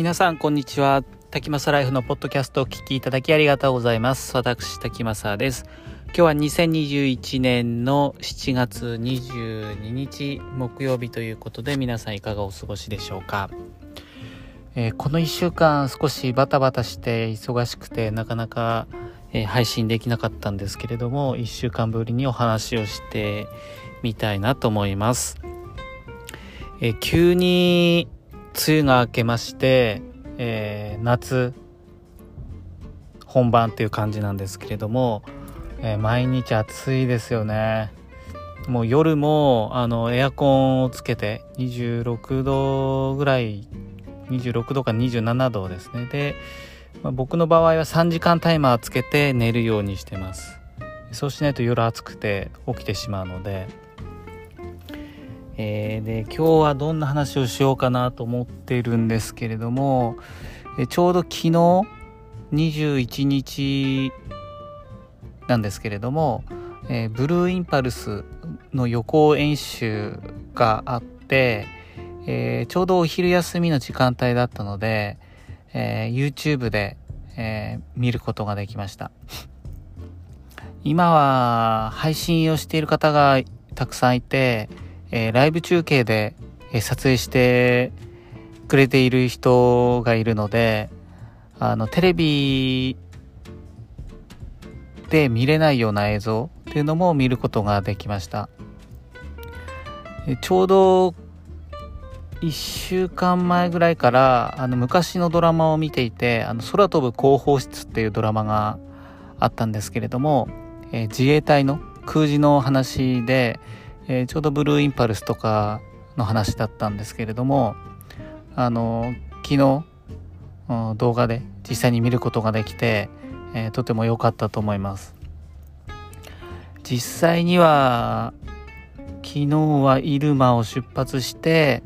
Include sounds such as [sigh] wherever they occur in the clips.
皆さんこんにちは。滝正ライフのポッドキャストをお聞きいただきありがとうございます。私滝正です。今日は2021年の7月22日木曜日ということで皆さんいかがお過ごしでしょうか、えー、この1週間少しバタバタして忙しくてなかなか、えー、配信できなかったんですけれども1週間ぶりにお話をしてみたいなと思います、えー、急に梅雨が明けまして、えー、夏本番っていう感じなんですけれども、えー、毎日暑いですよね。もう夜もあのエアコンをつけて26度ぐらい26度か27度ですね。で、まあ、僕の場合は3時間タイマーつけて寝るようにしてます。そうしないと夜暑くて起きてしまうので。えー、で今日はどんな話をしようかなと思ってるんですけれども、えちょうど昨日21日なんですけれども、えー、ブルーインパルスの予行演習があって、えー、ちょうどお昼休みの時間帯だったので、え、YouTube で、え見ることができました。今は配信をしている方がたくさんいて、えー、ライブ中継で、え撮影してくれている人がいるので、あの、テレビで見れないような映像っていうのも見ることができました。えちょうど1週間前ぐらいからあの昔のドラマを見ていて「あの空飛ぶ広報室」っていうドラマがあったんですけれども、えー、自衛隊の空自の話で、えー、ちょうどブルーインパルスとかの話だったんですけれどもあの昨日動画で実際に見ることができて、えー、とても良かったと思います。実際には昨日は入間を出発して、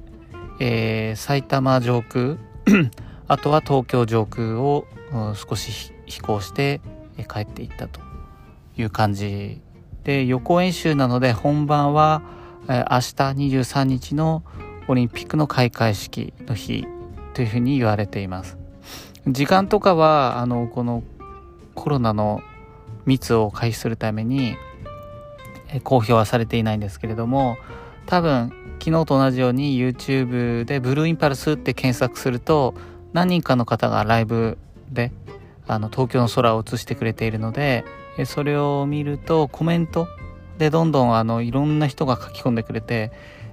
えー、埼玉上空 [clears throat] あとは東京上空を、少し飛行して帰っていったという感じで予行演習なので本番は、え、明日23日のオリンピックの開会式の日というふうに言われています。時間とかはあのこのコロナの密を回避するために、え、公表はされていないんですけれども多分昨日と同じように YouTube でブルーインパルスって検索すると何人かの方がライブであの東京の空を映してくれているのでそれを見るとコメントでどんどんあのいろんな人が書き込んでくれて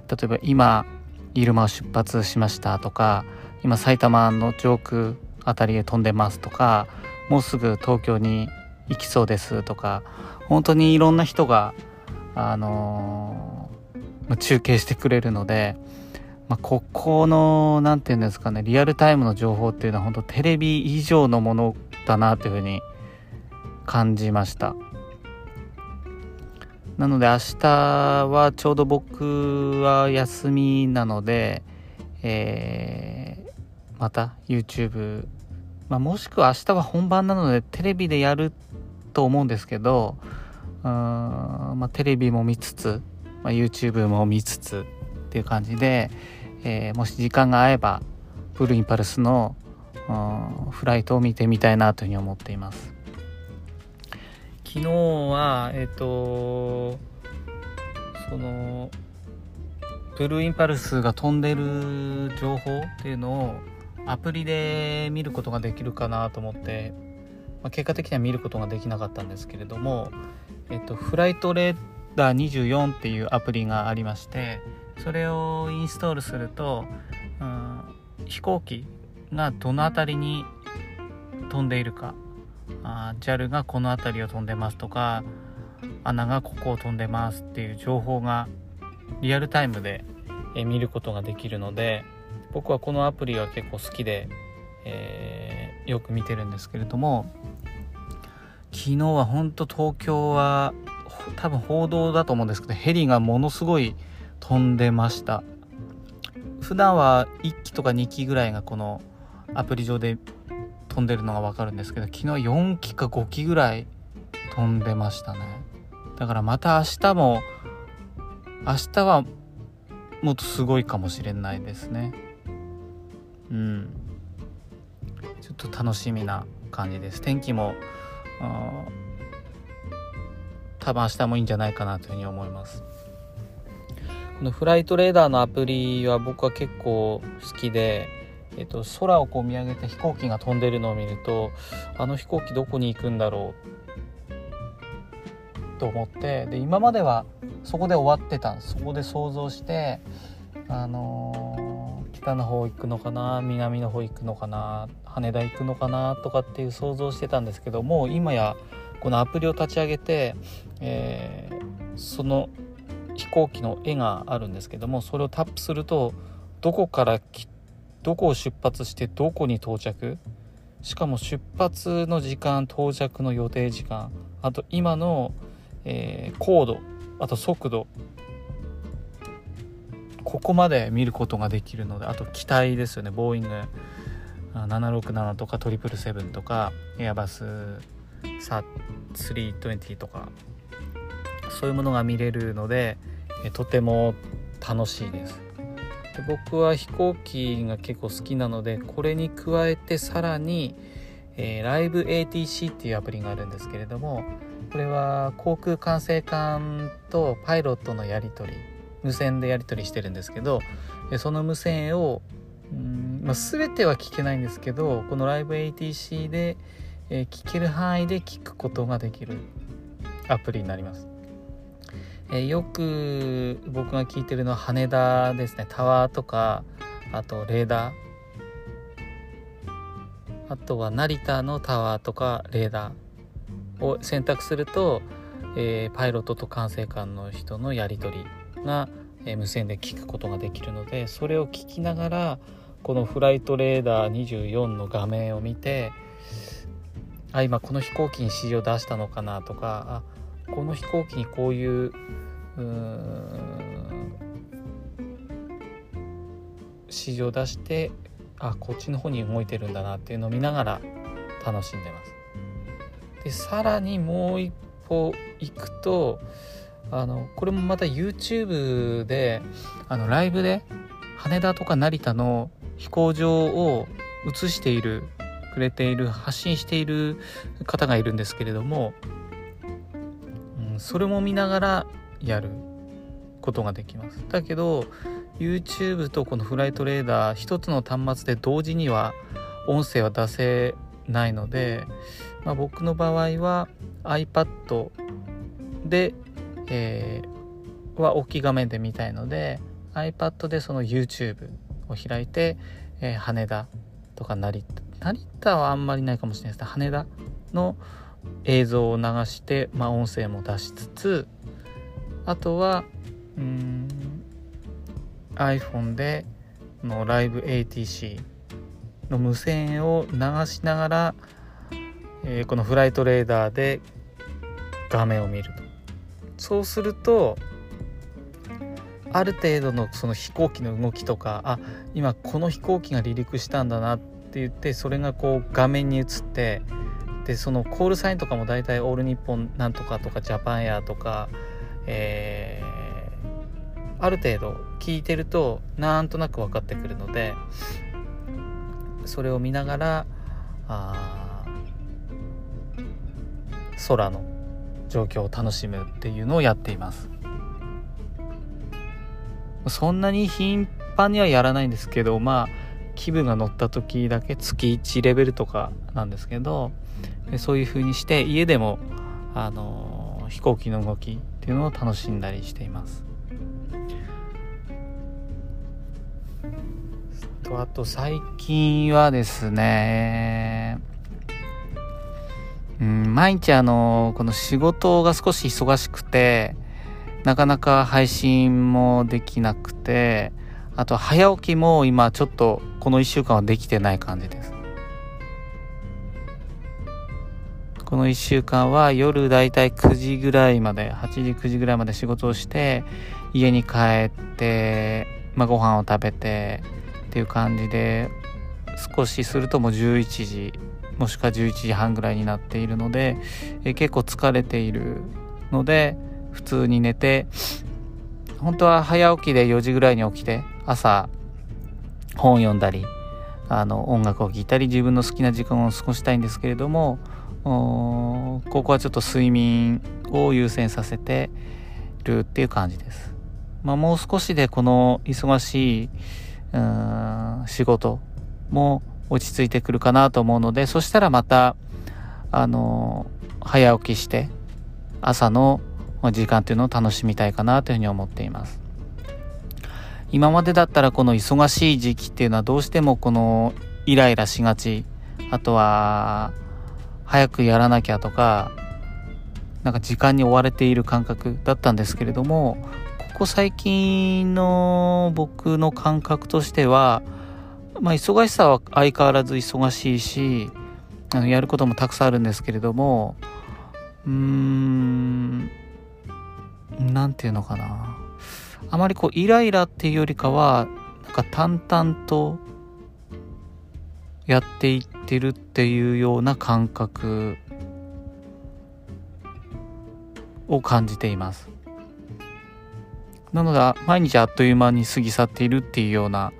例えば今入間を出発しましたとか今埼玉の上空あたりへ飛んでますとかもうすぐ東京に行きそうですとか本当にいろんな人があのー、中継してくれるので、まあ、ここの何て言うんですかねリアルタイムの情報っていうのは本当テレビ以上のものだなというふうに感じましたなので明日はちょうど僕は休みなので、えー、また YouTube、まあ、もしくは明日は本番なのでテレビでやると思うんですけどうん、まあ、テレビも見つつ、まあ、YouTube も見つつっていう感じで、えー、もし時間が合えばブルーインパルスのフライトを見てみたいなというふうに思っています。昨日はえっ、とそのブルーインパルスが飛んでる情報っていうのをアプリで見ることができるかなと思って、まあ、結果的には見ることができなかったんですけれども、えっと、フライトレーダー24っていうアプリがありましてそれをインストールすると、うん、飛行機がどの辺りに飛んでいるかあ JAL がこの辺りを飛んでますとか穴がここを飛んでますっていう情報がリアルタイムで見ることができるので僕はこのアプリは結構好きで、えー、よく見てるんですけれども昨日は本当東京は多分報道だと思うんですけどヘリがものすごい飛んでました。普段は1機とか2機ぐらいがこのアプリ上で飛んでるのが分かるんですけど昨日4機か5機ぐらい飛んでましたね。だからまた明日も明日はもっとすごいかもしれないですね。うん。ちょっと楽しみな感じです。天気も多分明日もいいんじゃないかなというふうに思います。このフライトレーダーのアプリは僕は結構好きで、えっと、空をこう見上げて飛行機が飛んでるのを見るとあの飛行機どこに行くんだろうと思ってで今まではそこで終わってたそこで想像してあのー、北の方行くのかな南の方行くのかな羽田行くのかなとかっていう想像してたんですけどもう今やこのアプリを立ち上げて、えー、その飛行機の絵があるんですけどもそれをタップするとどこから来てどこを出発してどこに到着？しかも出発の時間到着の予定時間。あと今の、えー、高度あと速度。ここまで見ることができるのであと機体ですよね。ボーイング767とか777とかエアバス320とか。そういうものが見れるのでとても楽しいです。で僕は飛行機が結構好きなのでこれに加えてさらに、えー、ライブ ATC っていうアプリがあるんですけれどもこれは航空管制官とパイロットのやり取り無線でやり取りしてるんですけどその無線をん、まあ、全ては聞けないんですけどこのライブ ATC で、えー、聞ける範囲で聞くことができるアプリになります。え、よく僕が聞いてるのは羽田ですね。タワーとかあとレーダー。あとは成田のタワーとかレーダーを選択すると、えー、パイロットと管制官の人のやり取りが、えー、無線で聞くことができるのでそれを聞きながらこのフライトレーダー24の画面を見てあ今この飛行機に指示を出したのかなとかあこの飛行機にこういう指示を出してあこっちの方に動いてるんだなっていうのを見ながら楽しんでます。でさらにもう一歩行くとあのこれもまた YouTube であのライブで羽田とか成田の飛行場を映しているくれている発信している方がいるんですけれども、それも見ながらやることができます。だけど YouTube とこのフライトレーダー一つの端末で同時には音声は出せないので、まあ、僕の場合は iPad で、えー、は大きい画面で見たいので iPad でその YouTube を開いて、えー、羽田とか成田。成田はあんまりないかもしれないです。ね羽田の映像を流して、まあ、音声も出しつつあとはうん iPhone でのライブ ATC の無線を流しながら、えー、このフライトレーダーで画面を見ると。そうするとある程度のその飛行機の動きとかあ今この飛行機が離陸したんだなって言ってそれがこう画面に映ってでそのコールサインとかも大体オールニッポンなんとかとかジャパンエアとか、えー、ある程度聞いてるとなんとなく分かってくるのでそれを見ながらあ空の状況を楽しむっていうのをやっています。そんなに頻繁にはやらないんですけどまあ気分が乗った時だけ月1レベルとかなんですけどそういう風にして家でもあの飛行機の動きっていうのを楽しんだりしています。とあと最近はですねうん毎日あのこの仕事が少し忙しくてなかなか配信もできなくてあと早起きも今ちょっとこの1週間はできてない感じです。この1週間は夜だいたい9時ぐらいまで8時9時ぐらいまで仕事をして家に帰って、まあ、ご飯を食べてっていう感じで少しするともう11時もしくは11時半ぐらいになっているのでえ結構疲れているので普通に寝て本当は早起きで4時ぐらいに起きて朝本読んだりあの音楽を聴いたり自分の好きな時間を過ごしたいんですけれどもここはちょっと睡眠を優先させてるっていう感じです。まあ、もう少しでこの忙しい仕事も落ち着いてくるかなと思うのでそしたらまたあの早起きして朝の時間っていうのを楽しみたいかなというふうに思っています。今までだったらこの忙しい時期っていうのはどうしてもこのイライラしがち。あとは早くやらなきゃとかなんか時間に追われている感覚だったんですけれどもここ最近の僕の感覚としてはまあ忙しさは相変わらず忙しいしあのやることもたくさんあるんですけれどもうーん何て言うのかな。あまりこうイライラっていうよりかはなんか淡々とやっていってるっていうような感覚を感じています。なので毎日あっという間に過ぎ去っているっていうような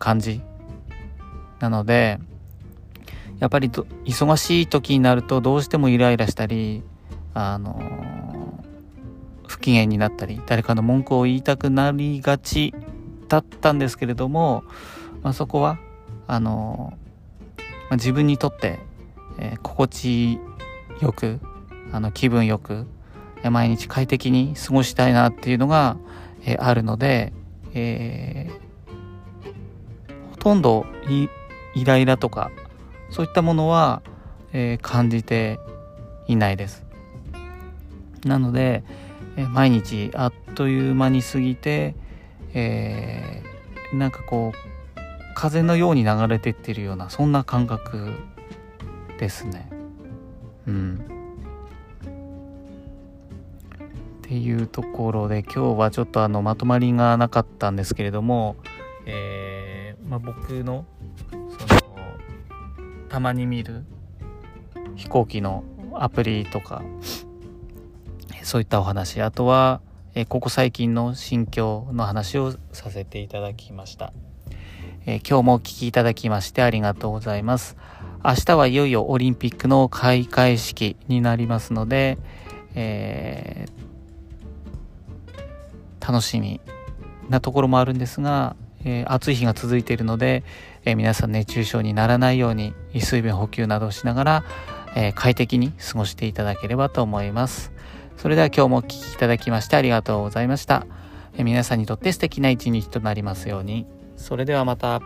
感じなのでやっぱり忙しい時になるとどうしてもイライラしたりあの不機嫌になったり誰かの文句を言いたくなりがちだったんですけれども、まあ、そこはあの、まあ、自分にとって、えー、心地よくあの気分よく毎日快適に過ごしたいなっていうのが、えー、あるので、えー、ほとんどイライラとかそういったものは、えー、感じていないです。なので、毎日あっという間に過ぎて、えー、なんかこう風のように流れてってるようなそんな感覚ですね。うん。っていうところで今日はちょっとあのまとまりがなかったんですけれども、えーまあ、僕のたまに見る飛行機のアプリとかそういったお話あとはえここ最近の心境の話をさせていただきました、え今日もお聴きいただきましてありがとうございます明日はいよいよオリンピックの開会式になりますので、えー、楽しみなところもあるんですがえー、暑い日が続いているので、えー、皆さん熱中症にならないように水分補給などをしながら、えー、快適に過ごしていただければと思います。それでは今日もお聴きいただきましてありがとうございました。皆さんにとって素敵な一日となりますように。それではまた。